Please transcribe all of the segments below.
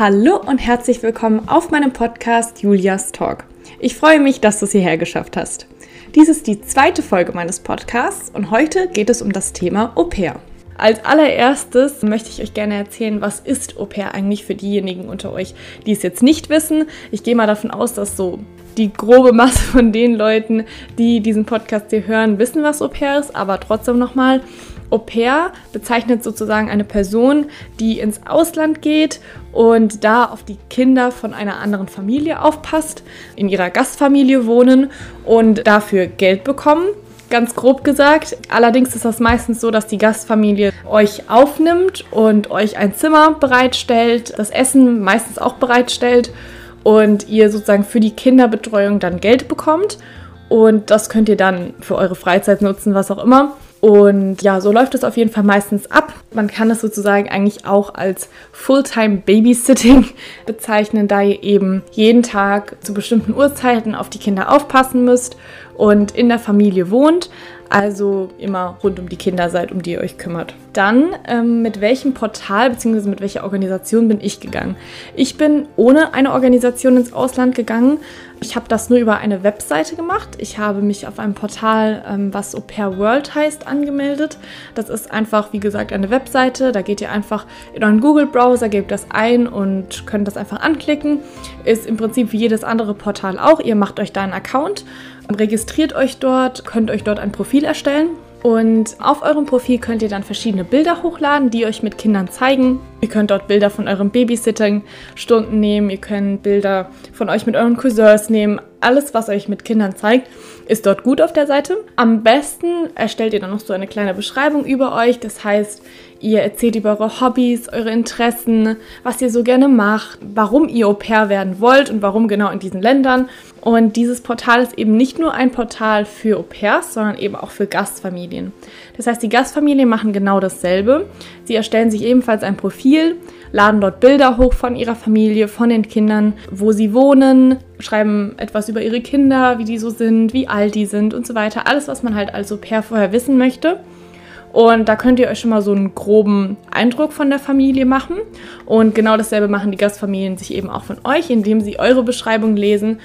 Hallo und herzlich willkommen auf meinem Podcast Julias Talk. Ich freue mich, dass du es hierher geschafft hast. Dies ist die zweite Folge meines Podcasts und heute geht es um das Thema Au pair. Als allererstes möchte ich euch gerne erzählen, was ist Au pair eigentlich für diejenigen unter euch, die es jetzt nicht wissen. Ich gehe mal davon aus, dass so die grobe Masse von den Leuten, die diesen Podcast hier hören, wissen, was Au pair ist, aber trotzdem nochmal. Au pair bezeichnet sozusagen eine Person, die ins Ausland geht und da auf die Kinder von einer anderen Familie aufpasst, in ihrer Gastfamilie wohnen und dafür Geld bekommen. Ganz grob gesagt. Allerdings ist das meistens so, dass die Gastfamilie euch aufnimmt und euch ein Zimmer bereitstellt, das Essen meistens auch bereitstellt und ihr sozusagen für die Kinderbetreuung dann Geld bekommt. Und das könnt ihr dann für eure Freizeit nutzen, was auch immer. Und ja, so läuft es auf jeden Fall meistens ab. Man kann es sozusagen eigentlich auch als Fulltime Babysitting bezeichnen, da ihr eben jeden Tag zu bestimmten Uhrzeiten auf die Kinder aufpassen müsst und in der Familie wohnt, also immer rund um die Kinder seid, um die ihr euch kümmert. Dann, ähm, mit welchem Portal bzw. mit welcher Organisation bin ich gegangen? Ich bin ohne eine Organisation ins Ausland gegangen. Ich habe das nur über eine Webseite gemacht. Ich habe mich auf einem Portal, ähm, was Au Pair World heißt, angemeldet. Das ist einfach, wie gesagt, eine Webseite. Da geht ihr einfach in euren Google-Browser, gebt das ein und könnt das einfach anklicken. Ist im Prinzip wie jedes andere Portal auch. Ihr macht euch da einen Account Registriert euch dort, könnt euch dort ein Profil erstellen. Und auf eurem Profil könnt ihr dann verschiedene Bilder hochladen, die euch mit Kindern zeigen. Ihr könnt dort Bilder von eurem Babysitting-Stunden nehmen, ihr könnt Bilder von euch mit euren Cousins nehmen. Alles, was euch mit Kindern zeigt, ist dort gut auf der Seite. Am besten erstellt ihr dann noch so eine kleine Beschreibung über euch. Das heißt, Ihr erzählt über eure Hobbys, eure Interessen, was ihr so gerne macht, warum ihr Au pair werden wollt und warum genau in diesen Ländern. Und dieses Portal ist eben nicht nur ein Portal für Au pairs, sondern eben auch für Gastfamilien. Das heißt, die Gastfamilien machen genau dasselbe. Sie erstellen sich ebenfalls ein Profil, laden dort Bilder hoch von ihrer Familie, von den Kindern, wo sie wohnen, schreiben etwas über ihre Kinder, wie die so sind, wie alt die sind und so weiter. Alles, was man halt als Au pair vorher wissen möchte. Und da könnt ihr euch schon mal so einen groben Eindruck von der Familie machen. Und genau dasselbe machen die Gastfamilien sich eben auch von euch, indem sie eure Beschreibung lesen.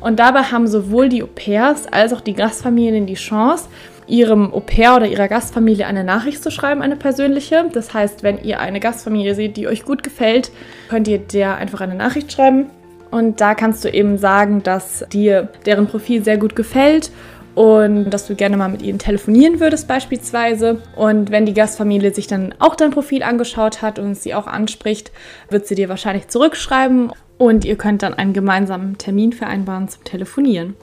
Und dabei haben sowohl die Au pairs als auch die Gastfamilien die Chance, ihrem Au pair oder ihrer Gastfamilie eine Nachricht zu schreiben, eine persönliche. Das heißt, wenn ihr eine Gastfamilie seht, die euch gut gefällt, könnt ihr der einfach eine Nachricht schreiben. Und da kannst du eben sagen, dass dir deren Profil sehr gut gefällt und dass du gerne mal mit ihnen telefonieren würdest beispielsweise. Und wenn die Gastfamilie sich dann auch dein Profil angeschaut hat und sie auch anspricht, wird sie dir wahrscheinlich zurückschreiben und ihr könnt dann einen gemeinsamen Termin vereinbaren zum Telefonieren.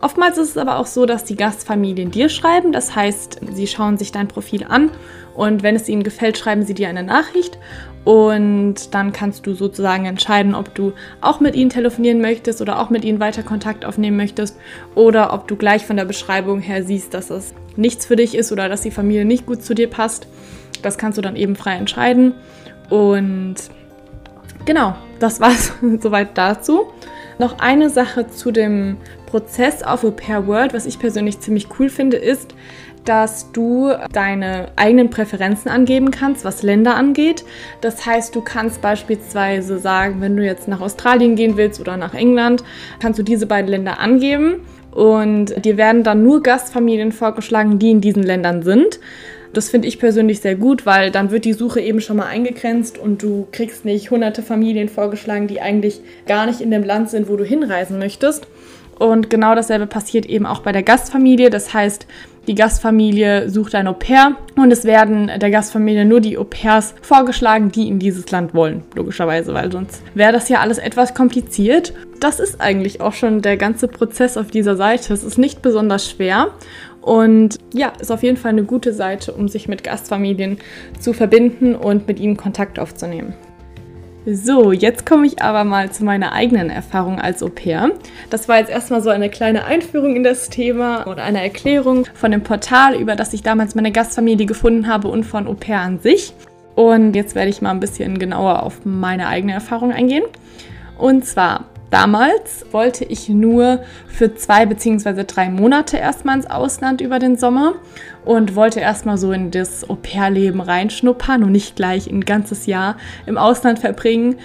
Oftmals ist es aber auch so, dass die Gastfamilien dir schreiben, das heißt, sie schauen sich dein Profil an und wenn es ihnen gefällt, schreiben sie dir eine Nachricht und dann kannst du sozusagen entscheiden, ob du auch mit ihnen telefonieren möchtest oder auch mit ihnen weiter Kontakt aufnehmen möchtest oder ob du gleich von der Beschreibung her siehst, dass es nichts für dich ist oder dass die Familie nicht gut zu dir passt. Das kannst du dann eben frei entscheiden. Und genau, das war es soweit dazu. Noch eine Sache zu dem Prozess auf Au Pair World, was ich persönlich ziemlich cool finde, ist, dass du deine eigenen Präferenzen angeben kannst, was Länder angeht. Das heißt, du kannst beispielsweise sagen, wenn du jetzt nach Australien gehen willst oder nach England, kannst du diese beiden Länder angeben und dir werden dann nur Gastfamilien vorgeschlagen, die in diesen Ländern sind. Das finde ich persönlich sehr gut, weil dann wird die Suche eben schon mal eingegrenzt und du kriegst nicht hunderte Familien vorgeschlagen, die eigentlich gar nicht in dem Land sind, wo du hinreisen möchtest. Und genau dasselbe passiert eben auch bei der Gastfamilie. Das heißt, die Gastfamilie sucht ein Au pair und es werden der Gastfamilie nur die Au pairs vorgeschlagen, die in dieses Land wollen, logischerweise, weil sonst wäre das ja alles etwas kompliziert. Das ist eigentlich auch schon der ganze Prozess auf dieser Seite. Es ist nicht besonders schwer und ja, ist auf jeden Fall eine gute Seite, um sich mit Gastfamilien zu verbinden und mit ihnen Kontakt aufzunehmen. So, jetzt komme ich aber mal zu meiner eigenen Erfahrung als Au pair. Das war jetzt erstmal so eine kleine Einführung in das Thema oder eine Erklärung von dem Portal, über das ich damals meine Gastfamilie gefunden habe und von Au pair an sich. Und jetzt werde ich mal ein bisschen genauer auf meine eigene Erfahrung eingehen. Und zwar Damals wollte ich nur für zwei beziehungsweise drei Monate erstmal ins Ausland über den Sommer und wollte erstmal so in das Au-pair-Leben reinschnuppern und nicht gleich ein ganzes Jahr im Ausland verbringen.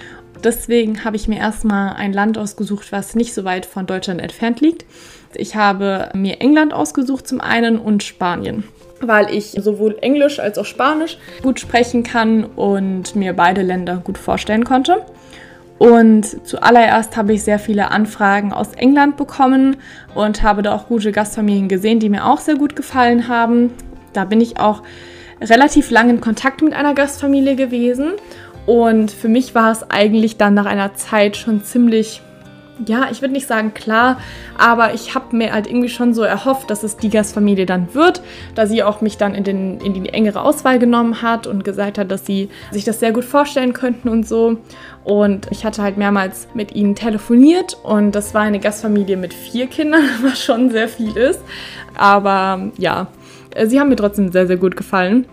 Deswegen habe ich mir erstmal ein Land ausgesucht, was nicht so weit von Deutschland entfernt liegt. Ich habe mir England ausgesucht zum einen und Spanien weil ich sowohl Englisch als auch Spanisch gut sprechen kann und mir beide Länder gut vorstellen konnte. Und zuallererst habe ich sehr viele Anfragen aus England bekommen und habe da auch gute Gastfamilien gesehen, die mir auch sehr gut gefallen haben. Da bin ich auch relativ lange in Kontakt mit einer Gastfamilie gewesen. Und für mich war es eigentlich dann nach einer Zeit schon ziemlich ja, ich würde nicht sagen klar, aber ich habe mir halt irgendwie schon so erhofft, dass es die Gastfamilie dann wird, da sie auch mich dann in, den, in die engere Auswahl genommen hat und gesagt hat, dass sie sich das sehr gut vorstellen könnten und so. Und ich hatte halt mehrmals mit ihnen telefoniert und das war eine Gastfamilie mit vier Kindern, was schon sehr viel ist. Aber ja, sie haben mir trotzdem sehr, sehr gut gefallen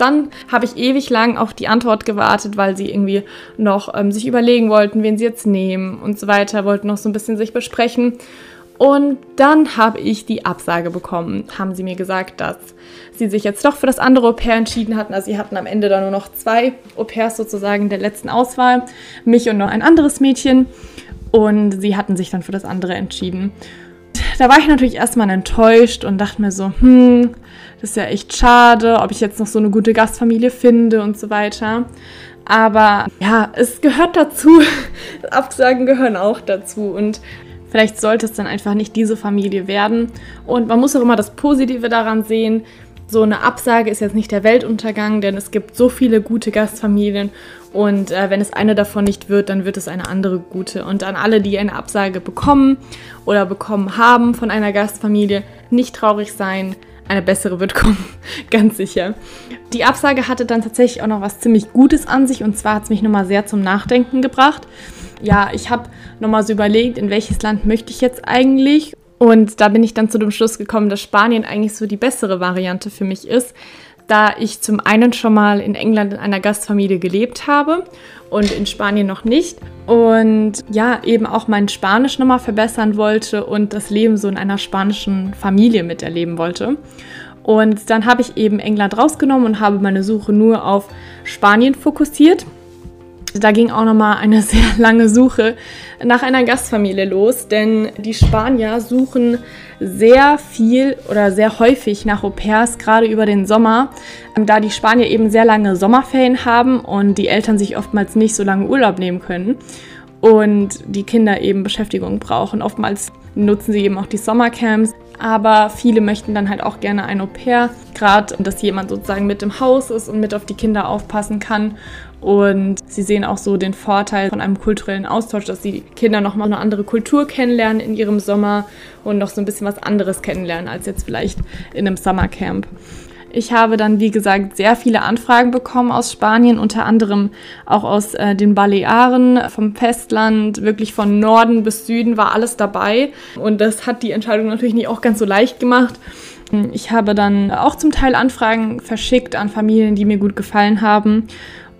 dann habe ich ewig lang auf die Antwort gewartet, weil sie irgendwie noch ähm, sich überlegen wollten, wen sie jetzt nehmen und so weiter, wollten noch so ein bisschen sich besprechen. Und dann habe ich die Absage bekommen. Haben sie mir gesagt, dass sie sich jetzt doch für das andere Au pair entschieden hatten. Also sie hatten am Ende dann nur noch zwei Au pairs sozusagen der letzten Auswahl. Mich und noch ein anderes Mädchen. Und sie hatten sich dann für das andere entschieden. Da war ich natürlich erstmal enttäuscht und dachte mir so, hm, das ist ja echt schade, ob ich jetzt noch so eine gute Gastfamilie finde und so weiter. Aber ja, es gehört dazu. Absagen gehören auch dazu. Und vielleicht sollte es dann einfach nicht diese Familie werden. Und man muss auch immer das Positive daran sehen. So eine Absage ist jetzt nicht der Weltuntergang, denn es gibt so viele gute Gastfamilien und äh, wenn es eine davon nicht wird, dann wird es eine andere gute. Und an alle, die eine Absage bekommen oder bekommen haben von einer Gastfamilie, nicht traurig sein eine bessere wird kommen, ganz sicher. Die Absage hatte dann tatsächlich auch noch was ziemlich Gutes an sich und zwar hat es mich nochmal sehr zum Nachdenken gebracht. Ja, ich habe nochmal so überlegt, in welches Land möchte ich jetzt eigentlich und da bin ich dann zu dem Schluss gekommen, dass Spanien eigentlich so die bessere Variante für mich ist, da ich zum einen schon mal in England in einer Gastfamilie gelebt habe und in Spanien noch nicht. Und ja, eben auch mein Spanisch nochmal verbessern wollte und das Leben so in einer spanischen Familie miterleben wollte. Und dann habe ich eben England rausgenommen und habe meine Suche nur auf Spanien fokussiert. Da ging auch nochmal eine sehr lange Suche nach einer Gastfamilie los, denn die Spanier suchen sehr viel oder sehr häufig nach Au pairs, gerade über den Sommer, ähm, da die Spanier eben sehr lange Sommerferien haben und die Eltern sich oftmals nicht so lange Urlaub nehmen können und die Kinder eben Beschäftigung brauchen. Oftmals nutzen sie eben auch die Sommercamps, aber viele möchten dann halt auch gerne ein Au pair, gerade dass jemand sozusagen mit im Haus ist und mit auf die Kinder aufpassen kann und sie sehen auch so den Vorteil von einem kulturellen Austausch, dass die Kinder nochmal eine andere Kultur kennenlernen in ihrem Sommer und noch so ein bisschen was anderes kennenlernen als jetzt vielleicht in einem Summercamp. Ich habe dann, wie gesagt, sehr viele Anfragen bekommen aus Spanien, unter anderem auch aus äh, den Balearen, vom Festland, wirklich von Norden bis Süden war alles dabei. Und das hat die Entscheidung natürlich nicht auch ganz so leicht gemacht. Ich habe dann auch zum Teil Anfragen verschickt an Familien, die mir gut gefallen haben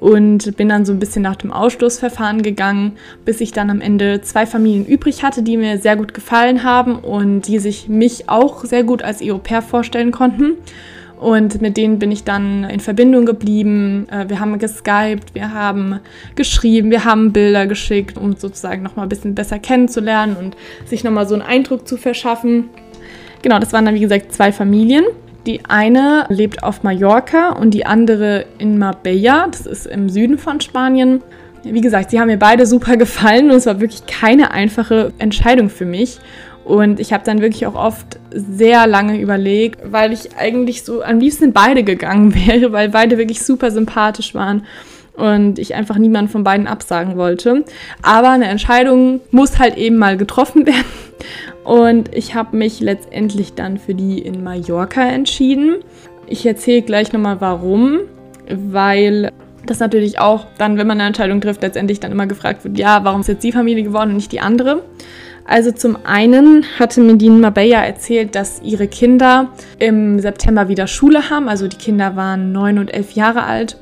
und bin dann so ein bisschen nach dem Ausstoßverfahren gegangen, bis ich dann am Ende zwei Familien übrig hatte, die mir sehr gut gefallen haben und die sich mich auch sehr gut als EU-Pair vorstellen konnten. Und mit denen bin ich dann in Verbindung geblieben. Äh, wir haben geskypt, wir haben geschrieben, wir haben Bilder geschickt, um sozusagen nochmal ein bisschen besser kennenzulernen und sich nochmal so einen Eindruck zu verschaffen. Genau, das waren dann wie gesagt zwei Familien. Die eine lebt auf Mallorca und die andere in Marbella, das ist im Süden von Spanien. Wie gesagt, sie haben mir beide super gefallen und es war wirklich keine einfache Entscheidung für mich. Und ich habe dann wirklich auch oft sehr lange überlegt, weil ich eigentlich so am liebsten beide gegangen wäre, weil beide wirklich super sympathisch waren und ich einfach niemanden von beiden absagen wollte. Aber eine Entscheidung muss halt eben mal getroffen werden. Und ich habe mich letztendlich dann für die in Mallorca entschieden. Ich erzähle gleich nochmal warum, weil das natürlich auch dann, wenn man eine Entscheidung trifft, letztendlich dann immer gefragt wird, ja, warum ist jetzt die Familie geworden und nicht die andere? Also zum einen hatte Medine Mabella erzählt, dass ihre Kinder im September wieder Schule haben. Also die Kinder waren neun und elf Jahre alt.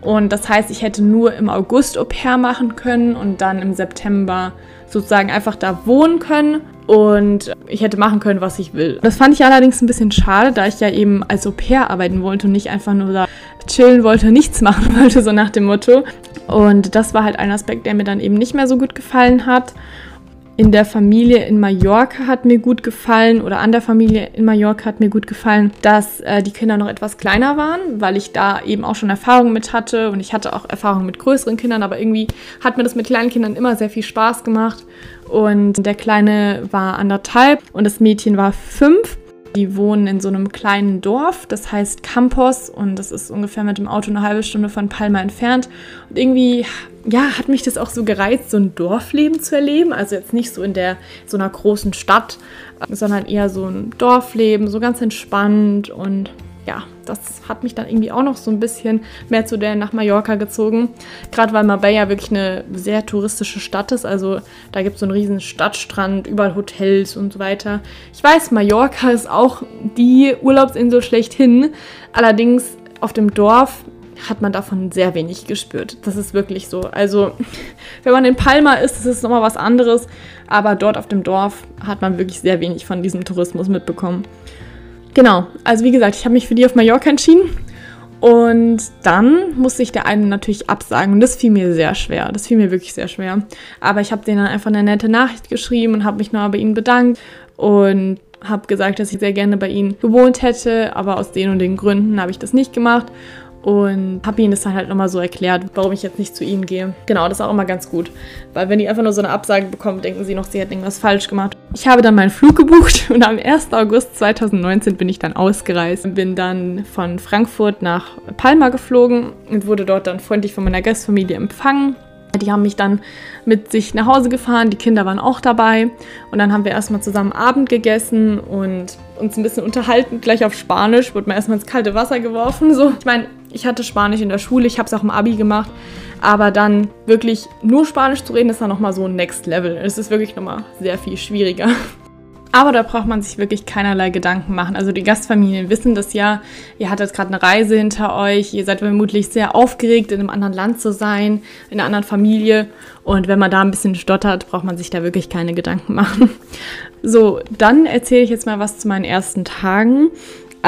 Und das heißt, ich hätte nur im August Au pair machen können und dann im September sozusagen einfach da wohnen können und ich hätte machen können, was ich will. Das fand ich allerdings ein bisschen schade, da ich ja eben als Au pair arbeiten wollte und nicht einfach nur da chillen wollte, nichts machen wollte, so nach dem Motto. Und das war halt ein Aspekt, der mir dann eben nicht mehr so gut gefallen hat in der Familie in Mallorca hat mir gut gefallen oder an der Familie in Mallorca hat mir gut gefallen, dass äh, die Kinder noch etwas kleiner waren, weil ich da eben auch schon Erfahrungen mit hatte und ich hatte auch Erfahrungen mit größeren Kindern, aber irgendwie hat mir das mit kleinen Kindern immer sehr viel Spaß gemacht und der Kleine war anderthalb und das Mädchen war fünf. Die wohnen in so einem kleinen Dorf, das heißt Campos und das ist ungefähr mit dem Auto eine halbe Stunde von Palma entfernt. Und irgendwie, ja, hat mich das auch so gereizt, so ein Dorfleben zu erleben. Also jetzt nicht so in der so einer großen Stadt, sondern eher so ein Dorfleben, so ganz entspannt und ja, das hat mich dann irgendwie auch noch so ein bisschen mehr zu der nach Mallorca gezogen. Gerade weil Marbella wirklich eine sehr touristische Stadt ist. Also da gibt es so einen riesen Stadtstrand, überall Hotels und so weiter. Ich weiß, Mallorca ist auch die Urlaubsinsel schlechthin. Allerdings auf dem Dorf hat man davon sehr wenig gespürt. Das ist wirklich so. Also, wenn man in Palma ist, ist es nochmal was anderes. Aber dort auf dem Dorf hat man wirklich sehr wenig von diesem Tourismus mitbekommen. Genau, also wie gesagt, ich habe mich für die auf Mallorca entschieden. Und dann musste ich der einen natürlich absagen. Und das fiel mir sehr schwer. Das fiel mir wirklich sehr schwer. Aber ich habe denen dann einfach eine nette Nachricht geschrieben und habe mich noch bei ihnen bedankt. Und habe gesagt, dass ich sehr gerne bei ihnen gewohnt hätte. Aber aus den und den Gründen habe ich das nicht gemacht und habe ihnen das dann halt nochmal so erklärt, warum ich jetzt nicht zu ihnen gehe. Genau, das ist auch immer ganz gut, weil wenn die einfach nur so eine Absage bekommen, denken sie noch, sie hätten irgendwas falsch gemacht. Ich habe dann meinen Flug gebucht und am 1. August 2019 bin ich dann ausgereist. Bin dann von Frankfurt nach Palma geflogen und wurde dort dann freundlich von meiner Gastfamilie empfangen. Die haben mich dann mit sich nach Hause gefahren, die Kinder waren auch dabei und dann haben wir erstmal zusammen Abend gegessen und uns ein bisschen unterhalten, gleich auf Spanisch, wurde mir erstmal ins kalte Wasser geworfen. So. Ich meine, ich hatte Spanisch in der Schule, ich habe es auch im Abi gemacht, aber dann wirklich nur Spanisch zu reden, ist dann nochmal so ein Next Level. Es ist wirklich nochmal sehr viel schwieriger. Aber da braucht man sich wirklich keinerlei Gedanken machen. Also die Gastfamilien wissen das ja. Ihr hattet gerade eine Reise hinter euch. Ihr seid vermutlich sehr aufgeregt, in einem anderen Land zu sein, in einer anderen Familie. Und wenn man da ein bisschen stottert, braucht man sich da wirklich keine Gedanken machen. So, dann erzähle ich jetzt mal was zu meinen ersten Tagen.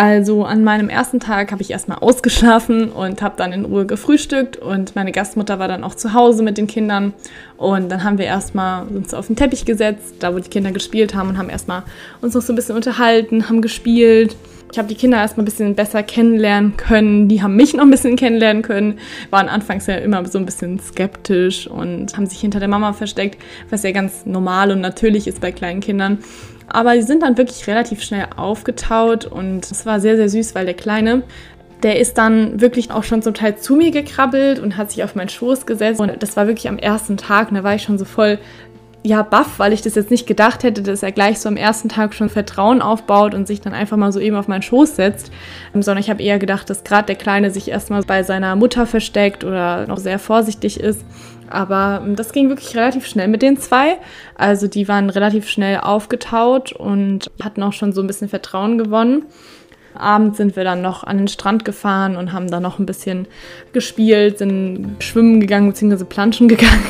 Also an meinem ersten Tag habe ich erstmal ausgeschlafen und habe dann in Ruhe gefrühstückt und meine Gastmutter war dann auch zu Hause mit den Kindern und dann haben wir erstmal uns auf den Teppich gesetzt, da wo die Kinder gespielt haben und haben erstmal uns noch so ein bisschen unterhalten, haben gespielt. Ich habe die Kinder erstmal ein bisschen besser kennenlernen können. Die haben mich noch ein bisschen kennenlernen können. Waren anfangs ja immer so ein bisschen skeptisch und haben sich hinter der Mama versteckt, was ja ganz normal und natürlich ist bei kleinen Kindern. Aber die sind dann wirklich relativ schnell aufgetaut und es war sehr, sehr süß, weil der Kleine, der ist dann wirklich auch schon zum Teil zu mir gekrabbelt und hat sich auf meinen Schoß gesetzt. Und das war wirklich am ersten Tag. Und da war ich schon so voll, ja, baff, weil ich das jetzt nicht gedacht hätte, dass er gleich so am ersten Tag schon Vertrauen aufbaut und sich dann einfach mal so eben auf meinen Schoß setzt. Sondern ich habe eher gedacht, dass gerade der Kleine sich erstmal bei seiner Mutter versteckt oder noch sehr vorsichtig ist. Aber ähm, das ging wirklich relativ schnell mit den zwei. Also die waren relativ schnell aufgetaut und hatten auch schon so ein bisschen Vertrauen gewonnen. Abends sind wir dann noch an den Strand gefahren und haben da noch ein bisschen gespielt, sind schwimmen gegangen bzw. planschen gegangen.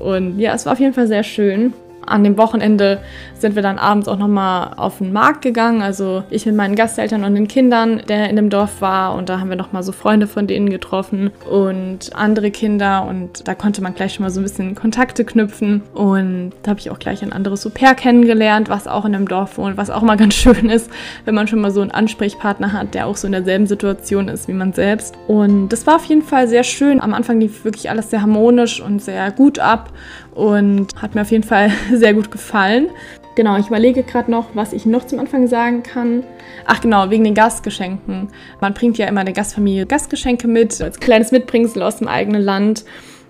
Und ja, es war auf jeden Fall sehr schön an dem Wochenende sind wir dann abends auch nochmal auf den Markt gegangen. Also ich mit meinen Gasteltern und den Kindern, der in dem Dorf war. Und da haben wir nochmal so Freunde von denen getroffen und andere Kinder. Und da konnte man gleich schon mal so ein bisschen Kontakte knüpfen. Und da habe ich auch gleich ein anderes Super kennengelernt, was auch in dem Dorf wohnt, was auch mal ganz schön ist, wenn man schon mal so einen Ansprechpartner hat, der auch so in derselben Situation ist wie man selbst. Und das war auf jeden Fall sehr schön. Am Anfang lief wirklich alles sehr harmonisch und sehr gut ab und hat mir auf jeden Fall sehr gut gefallen. Genau, ich überlege gerade noch, was ich noch zum Anfang sagen kann. Ach genau, wegen den Gastgeschenken. Man bringt ja immer der Gastfamilie Gastgeschenke mit, als kleines Mitbringsel aus dem eigenen Land.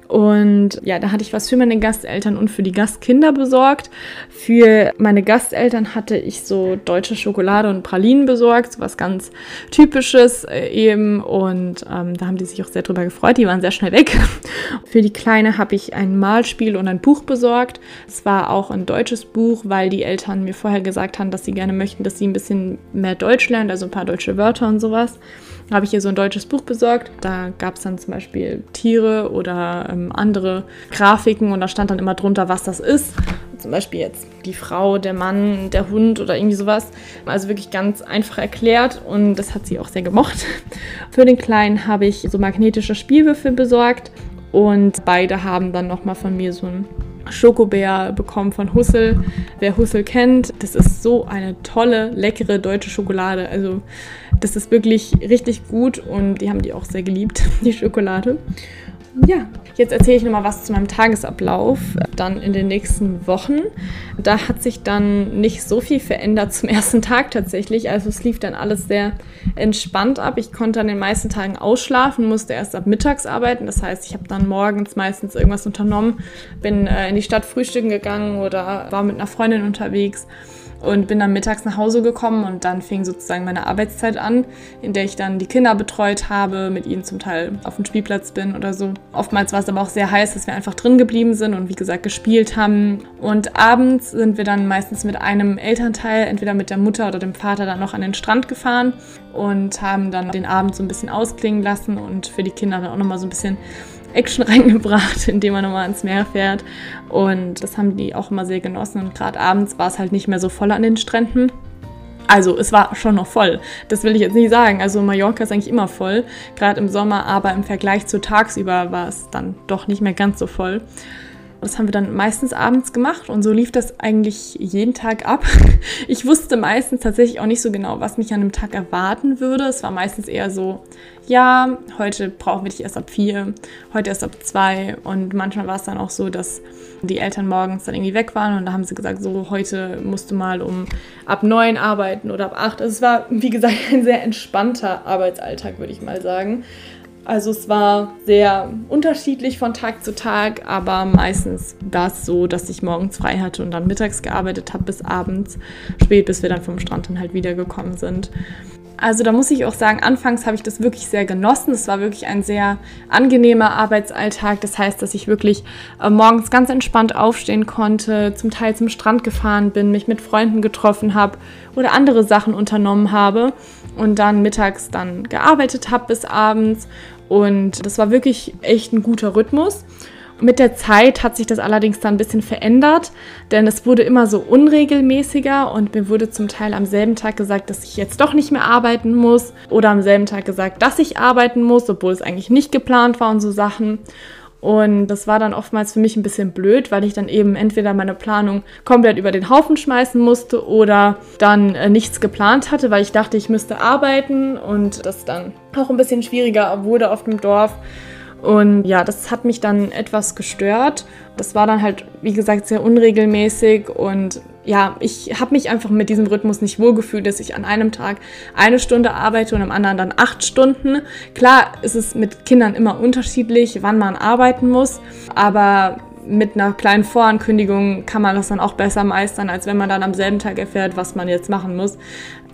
Und ja, da hatte ich was für meine Gasteltern und für die Gastkinder besorgt. Für meine Gasteltern hatte ich so deutsche Schokolade und Pralinen besorgt, so was ganz Typisches äh, eben. Und ähm, da haben die sich auch sehr drüber gefreut. Die waren sehr schnell weg. für die Kleine habe ich ein Malspiel und ein Buch besorgt. Es war auch ein deutsches Buch, weil die Eltern mir vorher gesagt haben, dass sie gerne möchten, dass sie ein bisschen mehr Deutsch lernt, also ein paar deutsche Wörter und sowas habe ich ihr so ein deutsches Buch besorgt. Da gab es dann zum Beispiel Tiere oder ähm, andere Grafiken und da stand dann immer drunter, was das ist. Zum Beispiel jetzt die Frau, der Mann, der Hund oder irgendwie sowas. Also wirklich ganz einfach erklärt und das hat sie auch sehr gemocht. Für den Kleinen habe ich so magnetische Spielwürfel besorgt Und beide haben dann nochmal von mir so ein Schokobär bekommen von Hussel. Wer Hussel kennt, das ist so eine tolle, leckere deutsche Schokolade. Also das ist wirklich richtig gut und die haben die auch sehr geliebt, die Schokolade. Ja, jetzt erzähle ich nochmal was zu meinem Tagesablauf dann in den nächsten Wochen. Da hat sich dann nicht so viel verändert zum ersten Tag tatsächlich. Also es lief dann alles sehr entspannt ab. Ich konnte an den meisten Tagen ausschlafen, musste erst ab mittags arbeiten. Das heißt, ich habe dann morgens meistens irgendwas unternommen, bin äh, in die Stadt frühstücken gegangen oder war mit einer Freundin unterwegs und bin dann mittags nach Hause gekommen und dann fing sozusagen meine Arbeitszeit an, in der ich dann die Kinder betreut habe, mit ihnen zum Teil auf dem Spielplatz bin oder so. Oftmals war es aber auch sehr heiß, dass wir einfach drin geblieben sind und wie gesagt gespielt haben. Und abends sind wir dann meistens mit einem Elternteil, entweder mit der Mutter oder dem Vater, dann noch an den Strand gefahren und haben dann den Abend so ein bisschen ausklingen lassen und für die Kinder dann auch nochmal so ein bisschen Action reingebracht, indem man nochmal ins Meer fährt. Und das haben die auch immer sehr genossen. Und gerade abends war es halt nicht mehr so voll an den Stränden. Also es war schon noch voll. Das will ich jetzt nicht sagen. Also Mallorca ist eigentlich immer voll, gerade im Sommer, aber im Vergleich zu tagsüber war es dann doch nicht mehr ganz so voll. Das haben wir dann meistens abends gemacht und so lief das eigentlich jeden Tag ab. Ich wusste meistens tatsächlich auch nicht so genau, was mich an einem Tag erwarten würde. Es war meistens eher so, ja, heute brauchen wir dich erst ab vier, heute erst ab zwei und manchmal war es dann auch so, dass die Eltern morgens dann irgendwie weg waren und da haben sie gesagt, so heute musst du mal um ab neun arbeiten oder ab acht. Also es war, wie gesagt, ein sehr entspannter Arbeitsalltag, würde ich mal sagen. Also es war sehr unterschiedlich von Tag zu Tag, aber meistens war es so, dass ich morgens frei hatte und dann mittags gearbeitet habe bis abends spät, bis wir dann vom Strand dann halt wiedergekommen sind. Also da muss ich auch sagen, anfangs habe ich das wirklich sehr genossen. Es war wirklich ein sehr angenehmer Arbeitsalltag. Das heißt, dass ich wirklich äh, morgens ganz entspannt aufstehen konnte, zum Teil zum Strand gefahren bin, mich mit Freunden getroffen habe oder andere Sachen unternommen habe und dann mittags dann gearbeitet habe bis abends. Und das war wirklich echt ein guter Rhythmus. Mit der Zeit hat sich das allerdings dann ein bisschen verändert, denn es wurde immer so unregelmäßiger und mir wurde zum Teil am selben Tag gesagt, dass ich jetzt doch nicht mehr arbeiten muss oder am selben Tag gesagt, dass ich arbeiten muss, obwohl es eigentlich nicht geplant war und so Sachen. Und das war dann oftmals für mich ein bisschen blöd, weil ich dann eben entweder meine Planung komplett über den Haufen schmeißen musste oder dann äh, nichts geplant hatte, weil ich dachte, ich müsste arbeiten und das dann auch ein bisschen schwieriger wurde auf dem Dorf. Und ja, das hat mich dann etwas gestört. Das war dann halt, wie gesagt, sehr unregelmäßig und ja, ich habe mich einfach mit diesem Rhythmus nicht wohlgefühlt, dass ich an einem Tag eine Stunde arbeite und am anderen dann acht Stunden. Klar ist es mit Kindern immer unterschiedlich, wann man arbeiten muss, aber mit einer kleinen Vorankündigung kann man das dann auch besser meistern, als wenn man dann am selben Tag erfährt, was man jetzt machen muss.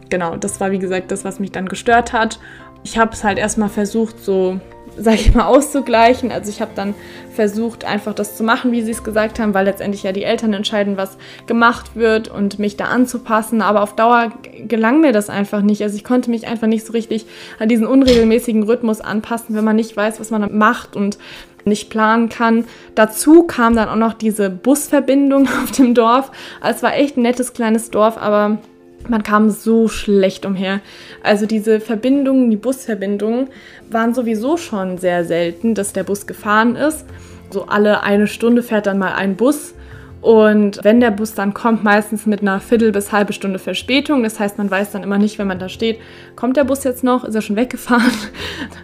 Genau, das war wie gesagt das, was mich dann gestört hat. Ich habe es halt erstmal versucht, so sage ich mal, auszugleichen. Also ich habe dann versucht, einfach das zu machen, wie sie es gesagt haben, weil letztendlich ja die Eltern entscheiden, was gemacht wird und mich da anzupassen. Aber auf Dauer gelang mir das einfach nicht. Also ich konnte mich einfach nicht so richtig an diesen unregelmäßigen Rhythmus anpassen, wenn man nicht weiß, was man macht und nicht planen kann. Dazu kam dann auch noch diese Busverbindung auf dem Dorf. Es war echt ein nettes kleines Dorf, aber man kam so schlecht umher. Also diese Verbindungen, die Busverbindungen waren sowieso schon sehr selten, dass der Bus gefahren ist. So alle eine Stunde fährt dann mal ein Bus. Und wenn der Bus dann kommt, meistens mit einer Viertel bis halbe Stunde Verspätung. Das heißt, man weiß dann immer nicht, wenn man da steht, kommt der Bus jetzt noch, ist er schon weggefahren.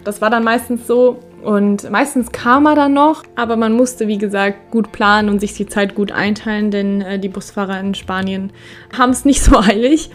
Das war dann meistens so. Und meistens kam er dann noch, aber man musste, wie gesagt, gut planen und sich die Zeit gut einteilen, denn äh, die Busfahrer in Spanien haben es nicht so eilig.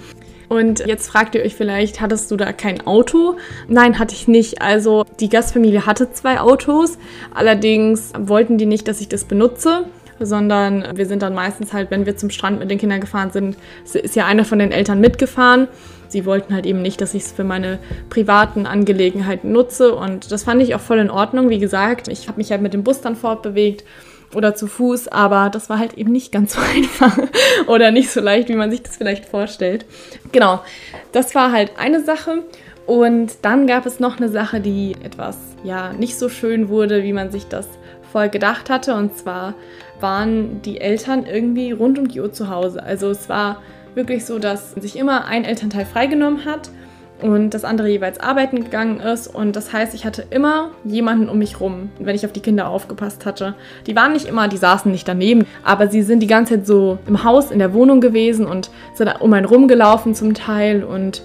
Und jetzt fragt ihr euch vielleicht, hattest du da kein Auto? Nein, hatte ich nicht. Also die Gastfamilie hatte zwei Autos, allerdings wollten die nicht, dass ich das benutze sondern wir sind dann meistens halt, wenn wir zum Strand mit den Kindern gefahren sind, ist ja einer von den Eltern mitgefahren. Sie wollten halt eben nicht, dass ich es für meine privaten Angelegenheiten nutze und das fand ich auch voll in Ordnung. Wie gesagt, ich habe mich halt mit dem Bus dann fortbewegt oder zu Fuß, aber das war halt eben nicht ganz so einfach oder nicht so leicht, wie man sich das vielleicht vorstellt. Genau, das war halt eine Sache. Und dann gab es noch eine Sache, die etwas ja nicht so schön wurde, wie man sich das voll gedacht hatte. Und zwar waren die Eltern irgendwie rund um die Uhr zu Hause. Also es war wirklich so, dass sich immer ein Elternteil freigenommen hat und das andere jeweils arbeiten gegangen ist. Und das heißt, ich hatte immer jemanden um mich rum, wenn ich auf die Kinder aufgepasst hatte. Die waren nicht immer, die saßen nicht daneben, aber sie sind die ganze Zeit so im Haus, in der Wohnung gewesen und sind um einen rumgelaufen zum Teil. Und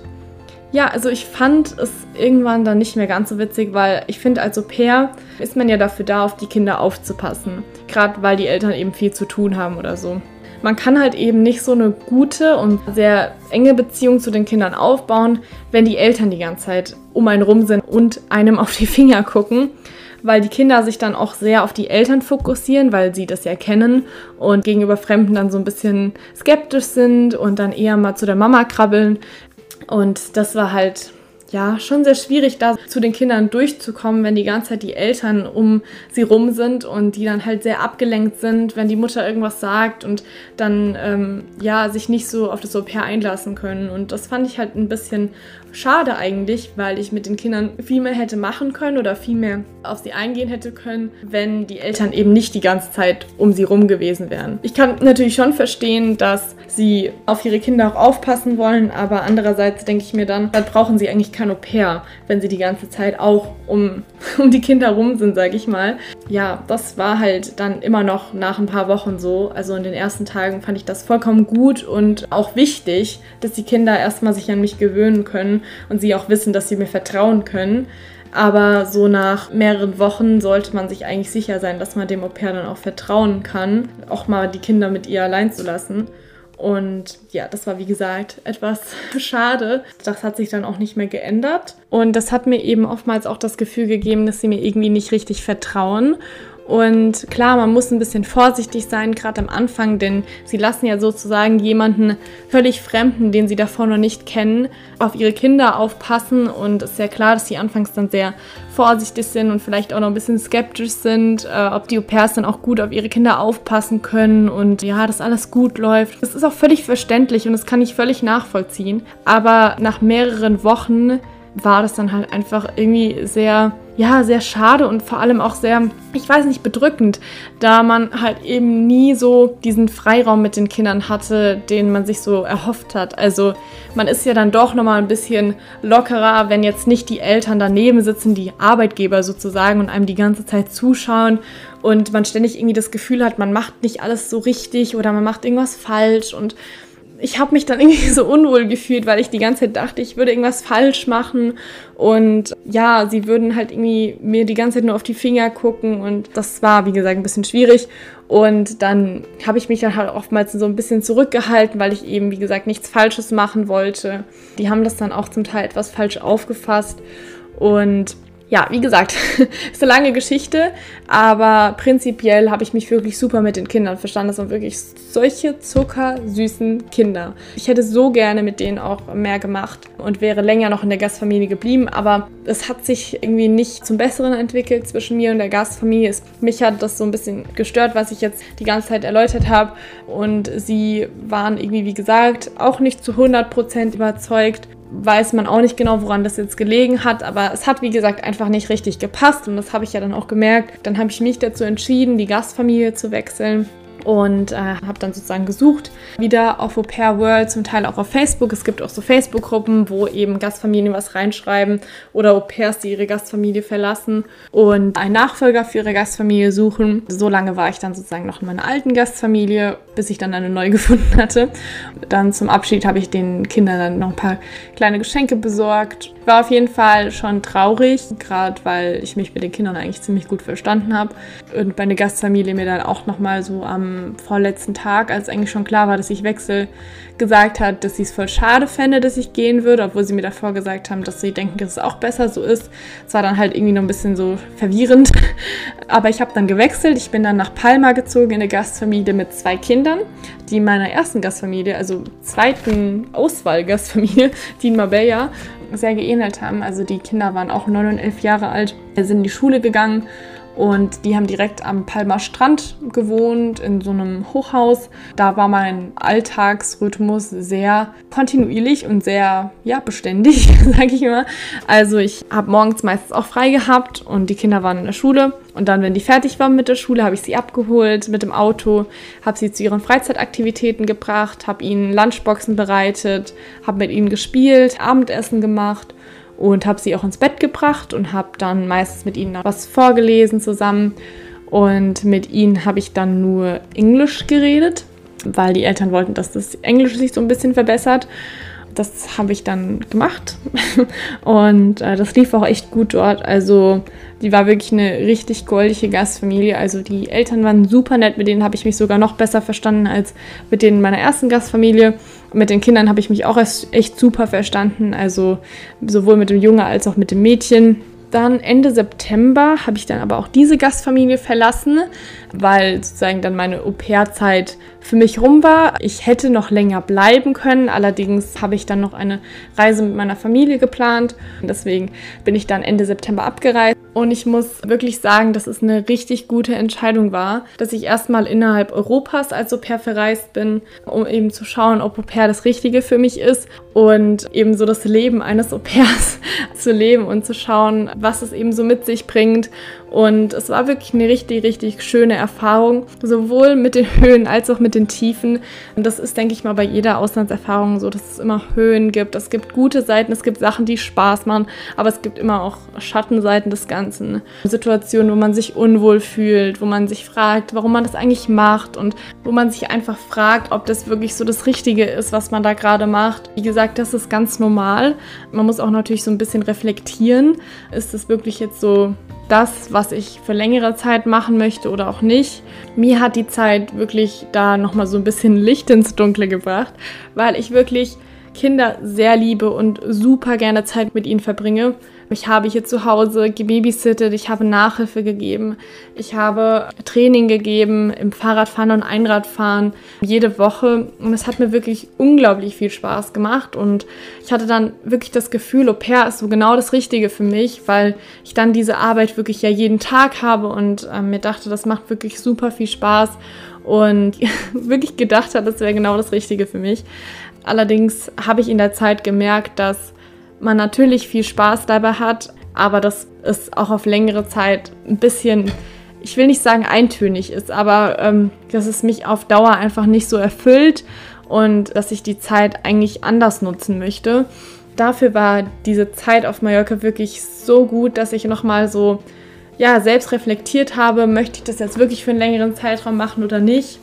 ja, also ich fand es irgendwann dann nicht mehr ganz so witzig, weil ich finde, als Au pair ist man ja dafür da, auf die Kinder aufzupassen. Gerade weil die Eltern eben viel zu tun haben oder so man kann halt eben nicht so eine gute und sehr enge Beziehung zu den Kindern aufbauen, wenn die Eltern die ganze Zeit um einen rum sind und einem auf die Finger gucken, weil die Kinder sich dann auch sehr auf die Eltern fokussieren, weil sie das ja kennen und gegenüber Fremden dann so ein bisschen skeptisch sind und dann eher mal zu der Mama krabbeln. Und das war halt ja, schon sehr schwierig, da zu den Kindern durchzukommen, wenn die ganze Zeit die Eltern um sie rum sind und die dann halt sehr abgelenkt sind, wenn die Mutter irgendwas sagt und dann, ähm, ja, sich nicht so auf das Au-pair einlassen können. Und das fand ich halt ein bisschen schade eigentlich, weil ich mit den Kindern viel mehr hätte machen können oder viel mehr auf sie eingehen hätte können, wenn die Eltern eben nicht die ganze Zeit um sie rum gewesen wären. Ich kann natürlich schon verstehen, dass sie auf ihre Kinder auch aufpassen wollen, aber andererseits denke ich mir dann, dann brauchen sie eigentlich kein Au-pair, wenn sie die ganze Zeit auch um, um die Kinder rum sind, sage ich mal. Ja, das war halt dann immer noch nach ein paar Wochen so. Also in den ersten Tagen fand ich das vollkommen gut und auch wichtig, dass die Kinder erstmal sich an mich gewöhnen können und sie auch wissen, dass sie mir vertrauen können. Aber so nach mehreren Wochen sollte man sich eigentlich sicher sein, dass man dem Au-pair dann auch vertrauen kann, auch mal die Kinder mit ihr allein zu lassen. Und ja, das war wie gesagt etwas schade. Das hat sich dann auch nicht mehr geändert. Und das hat mir eben oftmals auch das Gefühl gegeben, dass sie mir irgendwie nicht richtig vertrauen und klar, man muss ein bisschen vorsichtig sein, gerade am Anfang, denn sie lassen ja sozusagen jemanden völlig Fremden, den sie davor noch nicht kennen, auf ihre Kinder aufpassen. Und es ist ja klar, dass sie anfangs dann sehr vorsichtig sind und vielleicht auch noch ein bisschen skeptisch sind, äh, ob die Au-pairs dann auch gut auf ihre Kinder aufpassen können und ja, dass alles gut läuft. Das ist auch völlig verständlich und das kann ich völlig nachvollziehen. Aber nach mehreren Wochen war das dann halt einfach irgendwie sehr ja, sehr schade und vor allem auch sehr, ich weiß nicht, bedrückend, da man halt eben nie so diesen Freiraum mit den Kindern hatte, den man sich so erhofft hat. Also man ist ja dann doch nochmal ein bisschen lockerer, wenn jetzt nicht die Eltern daneben sitzen, die Arbeitgeber sozusagen und einem die ganze Zeit zuschauen und man ständig irgendwie das Gefühl hat, man macht nicht alles so richtig oder man macht irgendwas falsch und ich habe mich dann irgendwie so unwohl gefühlt, weil ich die ganze Zeit dachte, ich würde irgendwas falsch machen. Und ja, sie würden halt irgendwie mir die ganze Zeit nur auf die Finger gucken. Und das war, wie gesagt, ein bisschen schwierig. Und dann habe ich mich dann halt oftmals so ein bisschen zurückgehalten, weil ich eben, wie gesagt, nichts Falsches machen wollte. Die haben das dann auch zum Teil etwas falsch aufgefasst. Und ja, wie gesagt, ist eine lange Geschichte, aber prinzipiell habe ich mich wirklich super mit den Kindern verstanden. Das sind wirklich solche zuckersüßen Kinder. Ich hätte so gerne mit denen auch mehr gemacht und wäre länger noch in der Gastfamilie geblieben, aber es hat sich irgendwie nicht zum Besseren entwickelt zwischen mir und der Gastfamilie. mich hat das so ein bisschen gestört, was ich jetzt die ganze Zeit erläutert habe und sie waren irgendwie, wie gesagt, auch nicht zu 100% überzeugt weiß man auch nicht genau, woran das jetzt gelegen hat, aber es hat, wie gesagt, einfach nicht richtig gepasst und das habe ich ja dann auch gemerkt. Dann habe ich mich dazu entschieden, die Gastfamilie zu wechseln und äh, habe dann sozusagen gesucht, wieder auf Au Pair World, zum Teil auch auf Facebook. Es gibt auch so Facebook-Gruppen, wo eben Gastfamilien was reinschreiben oder Au Pairs, die ihre Gastfamilie verlassen und einen Nachfolger für ihre Gastfamilie suchen. So lange war ich dann sozusagen noch in meiner alten Gastfamilie, bis ich dann eine neue gefunden hatte. Dann zum Abschied habe ich den Kindern dann noch ein paar kleine Geschenke besorgt. War auf jeden Fall schon traurig, gerade weil ich mich mit den Kindern eigentlich ziemlich gut verstanden habe und meine Gastfamilie mir dann auch nochmal so am vorletzten Tag, als eigentlich schon klar war, dass ich wechsle, gesagt hat, dass sie es voll schade fände, dass ich gehen würde, obwohl sie mir davor gesagt haben, dass sie denken, dass es auch besser so ist. Es war dann halt irgendwie noch ein bisschen so verwirrend. Aber ich habe dann gewechselt. Ich bin dann nach Palma gezogen in eine Gastfamilie mit zwei Kindern, die meiner ersten Gastfamilie, also zweiten Auswahlgastfamilie, die in Marbella, sehr geähnelt haben. Also die Kinder waren auch neun und elf Jahre alt, sind in die Schule gegangen Und die haben direkt am Palmer Strand gewohnt, in so einem Hochhaus. Da war mein Alltagsrhythmus sehr kontinuierlich und sehr, ja, beständig, sage ich immer. Also ich habe morgens meistens auch frei gehabt und die Kinder waren in der Schule. Und dann, wenn die fertig waren mit der Schule, habe ich sie abgeholt mit dem Auto, habe sie zu ihren Freizeitaktivitäten gebracht, habe ihnen Lunchboxen bereitet, habe mit ihnen gespielt, Abendessen gemacht und habe sie auch ins Bett gebracht und habe dann meistens mit ihnen was vorgelesen zusammen. Und mit ihnen habe ich dann nur Englisch geredet, weil die Eltern wollten, dass das Englisch sich so ein bisschen verbessert. Das habe ich dann gemacht und äh, das lief auch echt gut dort. Also die war wirklich eine richtig goldige Gastfamilie. Also die Eltern waren super nett, mit denen habe ich mich sogar noch besser verstanden als mit denen meiner ersten Gastfamilie. Mit den Kindern habe ich mich auch echt super verstanden. Also sowohl mit dem Junge als auch mit dem Mädchen. Dann Ende September habe ich dann aber auch diese Gastfamilie verlassen, weil sozusagen dann meine Au-pair-Zeit für mich rum war. Ich hätte noch länger bleiben können, allerdings habe ich dann noch eine Reise mit meiner Familie geplant. Deswegen bin ich dann Ende September abgereist. Und ich muss wirklich sagen, dass es eine richtig gute Entscheidung war, dass ich erstmal innerhalb Europas als Au-pair verreist bin, um eben zu schauen, ob Au-pair das Richtige für mich ist und eben so das Leben eines Au-pairs zu leben und zu schauen, was es eben so mit sich bringt und es war wirklich eine richtig, richtig schöne Erfahrung, sowohl mit den Höhen als auch mit den Tiefen. Und das ist, denke ich mal, bei jeder Auslandserfahrung so, dass es immer Höhen gibt. Es gibt gute Seiten, es gibt Sachen, die Spaß machen, aber es gibt immer auch Schattenseiten des Ganzen. Situationen, wo man sich unwohl fühlt, wo man sich fragt, warum man das eigentlich macht und wo man sich einfach fragt, ob das wirklich so das Richtige ist, was man da gerade macht. Wie gesagt, das ist ganz normal. Man muss auch natürlich so ein bisschen reflektieren. Ist es wirklich jetzt so das, was ich für längere Zeit machen möchte oder auch nicht. Mir hat die Zeit wirklich da nochmal so ein bisschen Licht ins Dunkle gebracht, weil ich wirklich Kinder sehr liebe und super gerne Zeit mit ihnen verbringe. Ich habe hier zu Hause gebabysittet, ich habe Nachhilfe gegeben, ich habe Training gegeben im Fahrradfahren und Einradfahren jede Woche und es hat mir wirklich unglaublich viel Spaß gemacht und ich hatte dann wirklich das Gefühl, Au pair ist so genau das Richtige für mich, weil ich dann diese Arbeit wirklich ja jeden Tag habe und äh, mir dachte, das macht wirklich super viel Spaß und wirklich gedacht hat, das wäre genau das Richtige für mich. Allerdings habe ich in der Zeit gemerkt, dass man natürlich viel Spaß dabei hat, aber dass es auch auf längere Zeit ein bisschen, ich will nicht sagen eintönig ist, aber ähm, dass es mich auf Dauer einfach nicht so erfüllt und dass ich die Zeit eigentlich anders nutzen möchte. Dafür war diese Zeit auf Mallorca wirklich so gut, dass ich nochmal so ja, selbst reflektiert habe, möchte ich das jetzt wirklich für einen längeren Zeitraum machen oder nicht.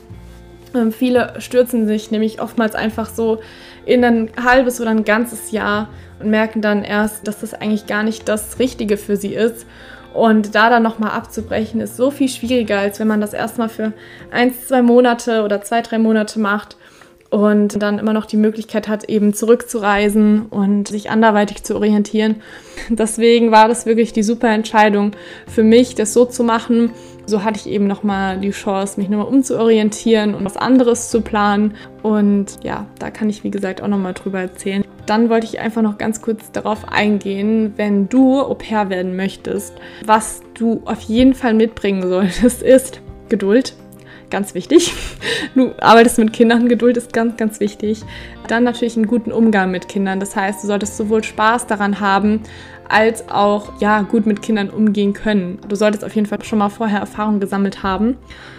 Ähm, viele stürzen sich nämlich oftmals einfach so in ein halbes oder ein ganzes Jahr und merken dann erst, dass das eigentlich gar nicht das Richtige für sie ist. Und da dann nochmal abzubrechen, ist so viel schwieriger, als wenn man das erstmal für ein, zwei Monate oder zwei, drei Monate macht und dann immer noch die Möglichkeit hat, eben zurückzureisen und sich anderweitig zu orientieren. Deswegen war das wirklich die super Entscheidung für mich, das so zu machen. So hatte ich eben nochmal die Chance, mich nochmal umzuorientieren und was anderes zu planen. Und ja, da kann ich, wie gesagt, auch nochmal drüber erzählen. Dann wollte ich einfach noch ganz kurz darauf eingehen, wenn du Au pair werden möchtest, was du auf jeden Fall mitbringen solltest, ist Geduld ganz wichtig. Du arbeitest mit Kindern, Geduld ist ganz, ganz wichtig. Dann natürlich einen guten Umgang mit Kindern. Das heißt, du solltest sowohl Spaß daran haben, als auch ja, gut mit Kindern umgehen können. Du solltest auf jeden Fall schon mal vorher Erfahrung gesammelt haben.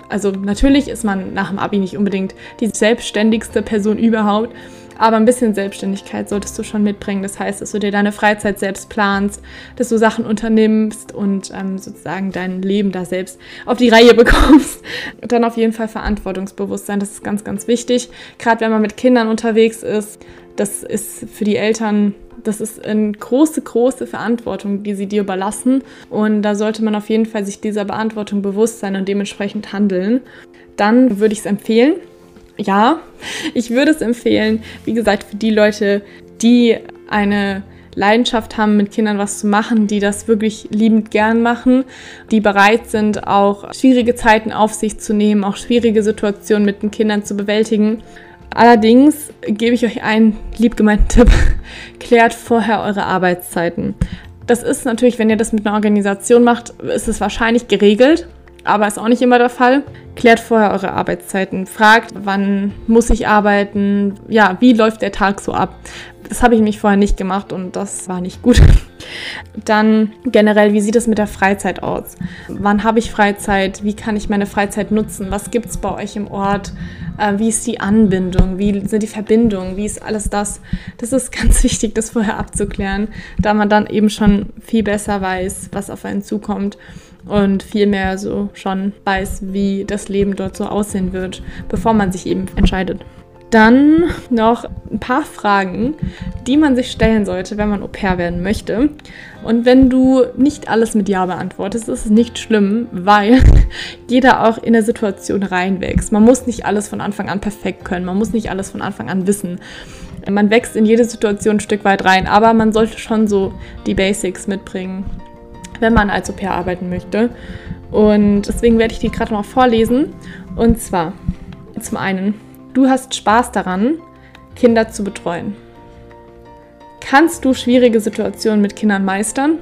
Also natürlich ist man nach dem Abi nicht unbedingt die selbstständigste Person überhaupt, aber ein bisschen Selbstständigkeit solltest du schon mitbringen. Das heißt, dass du dir deine Freizeit selbst planst, dass du Sachen unternimmst und ähm, sozusagen dein Leben da selbst auf die Reihe bekommst. Und dann auf jeden Fall Verantwortungsbewusstsein. Das ist ganz, ganz wichtig. Gerade wenn man mit Kindern unterwegs ist. Das ist für die Eltern das ist eine große, große Verantwortung, die sie dir überlassen. Und da sollte man auf jeden Fall sich dieser Verantwortung bewusst sein und dementsprechend handeln. Dann würde ich es empfehlen, ja, ich würde es empfehlen, wie gesagt, für die Leute, die eine Leidenschaft haben, mit Kindern was zu machen, die das wirklich liebend gern machen, die bereit sind, auch schwierige Zeiten auf sich zu nehmen, auch schwierige Situationen mit den Kindern zu bewältigen. Allerdings gebe ich euch einen liebgemeinten Tipp, klärt vorher eure Arbeitszeiten. Das ist natürlich, wenn ihr das mit einer Organisation macht, ist es wahrscheinlich geregelt, aber ist auch nicht immer der Fall. Klärt vorher eure Arbeitszeiten, fragt, wann muss ich arbeiten, ja, wie läuft der Tag so ab. Das habe ich mich vorher nicht gemacht und das war nicht gut. Dann generell, wie sieht es mit der Freizeit aus? Wann habe ich Freizeit? Wie kann ich meine Freizeit nutzen? Was gibt es bei euch im Ort? Äh, wie ist die Anbindung? Wie sind die Verbindungen? Wie ist alles das? Das ist ganz wichtig, das vorher abzuklären, da man dann eben schon viel besser weiß, was auf einen zukommt und viel mehr so schon weiß, wie das Leben dort so aussehen wird, bevor man sich eben entscheidet. Dann noch ein paar Fragen, die man sich stellen sollte, wenn man Au pair werden möchte. Und wenn du nicht alles mit Ja beantwortest, ist es nicht schlimm, weil jeder auch in der Situation reinwächst. Man muss nicht alles von Anfang an perfekt können, man muss nicht alles von Anfang an wissen. Man wächst in jede Situation ein Stück weit rein, aber man sollte schon so die Basics mitbringen, wenn man als Au pair arbeiten möchte. Und deswegen werde ich die gerade noch vorlesen. Und zwar zum einen Du hast Spaß daran, Kinder zu betreuen. Kannst du schwierige Situationen mit Kindern meistern?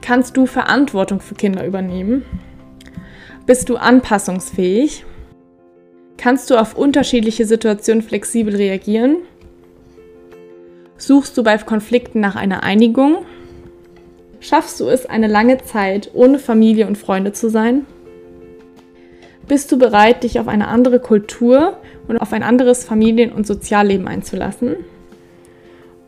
Kannst du Verantwortung für Kinder übernehmen? Bist du anpassungsfähig? Kannst du auf unterschiedliche Situationen flexibel reagieren? Suchst du bei Konflikten nach einer Einigung? Schaffst du es, eine lange Zeit ohne Familie und Freunde zu sein? Bist du bereit, dich auf eine andere Kultur und auf ein anderes Familien- und Sozialleben einzulassen?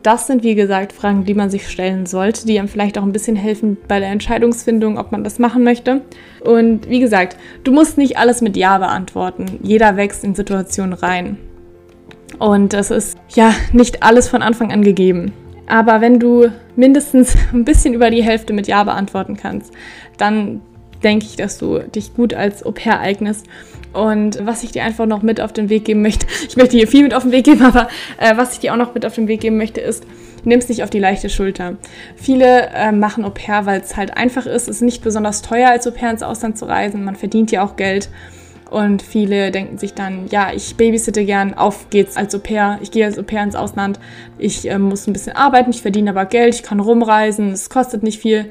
Das sind, wie gesagt, Fragen, die man sich stellen sollte, die einem vielleicht auch ein bisschen helfen bei der Entscheidungsfindung, ob man das machen möchte. Und wie gesagt, du musst nicht alles mit Ja beantworten. Jeder wächst in Situationen rein. Und es ist ja nicht alles von Anfang an gegeben. Aber wenn du mindestens ein bisschen über die Hälfte mit Ja beantworten kannst, dann denke ich, dass du dich gut als Au pair eignest. Und was ich dir einfach noch mit auf den Weg geben möchte, ich möchte hier viel mit auf den Weg geben, aber äh, was ich dir auch noch mit auf den Weg geben möchte, ist, nimm es nicht auf die leichte Schulter. Viele äh, machen Au pair, weil es halt einfach ist. Es ist nicht besonders teuer, als Au pair ins Ausland zu reisen. Man verdient ja auch Geld. Und viele denken sich dann, ja, ich babysitte gern, auf geht's als Au pair. Ich gehe als Au pair ins Ausland. Ich äh, muss ein bisschen arbeiten, ich verdiene aber Geld, ich kann rumreisen, es kostet nicht viel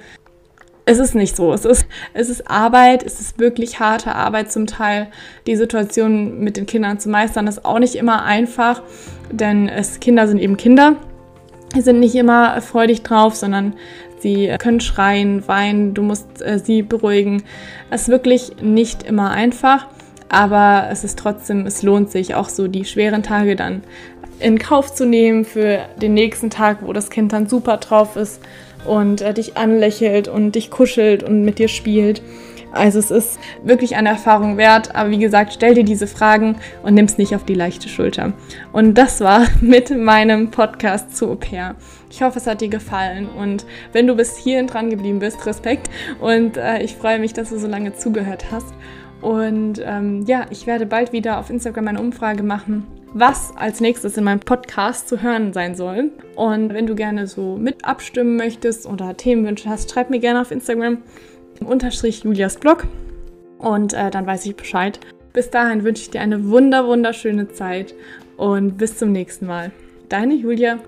es ist nicht so. Es ist, es ist Arbeit, es ist wirklich harte Arbeit zum Teil. Die Situation mit den Kindern zu meistern ist auch nicht immer einfach, denn es, Kinder sind eben Kinder. Sie sind nicht immer freudig drauf, sondern sie können schreien, weinen, du musst äh, sie beruhigen. Es ist wirklich nicht immer einfach, aber es ist trotzdem, es lohnt sich auch so die schweren Tage dann in Kauf zu nehmen für den nächsten Tag, wo das Kind dann super drauf ist und äh, dich anlächelt und dich kuschelt und mit dir spielt. Also es ist wirklich eine Erfahrung wert, aber wie gesagt, stell dir diese Fragen und nimm es nicht auf die leichte Schulter. Und das war mit meinem Podcast zu Au pair. Ich hoffe, es hat dir gefallen und wenn du bis hierhin dran geblieben bist, Respekt und äh, ich freue mich, dass du so lange zugehört hast. Und ähm, ja, ich werde bald wieder auf Instagram eine Umfrage machen, was als nächstes in meinem Podcast zu hören sein soll. Und wenn du gerne so mit abstimmen möchtest oder Themenwünsche hast, schreib mir gerne auf Instagram unterstrich Julias Blog und äh, dann weiß ich Bescheid. Bis dahin wünsche ich dir eine wunder wunderschöne Zeit und bis zum nächsten Mal. Deine Julia.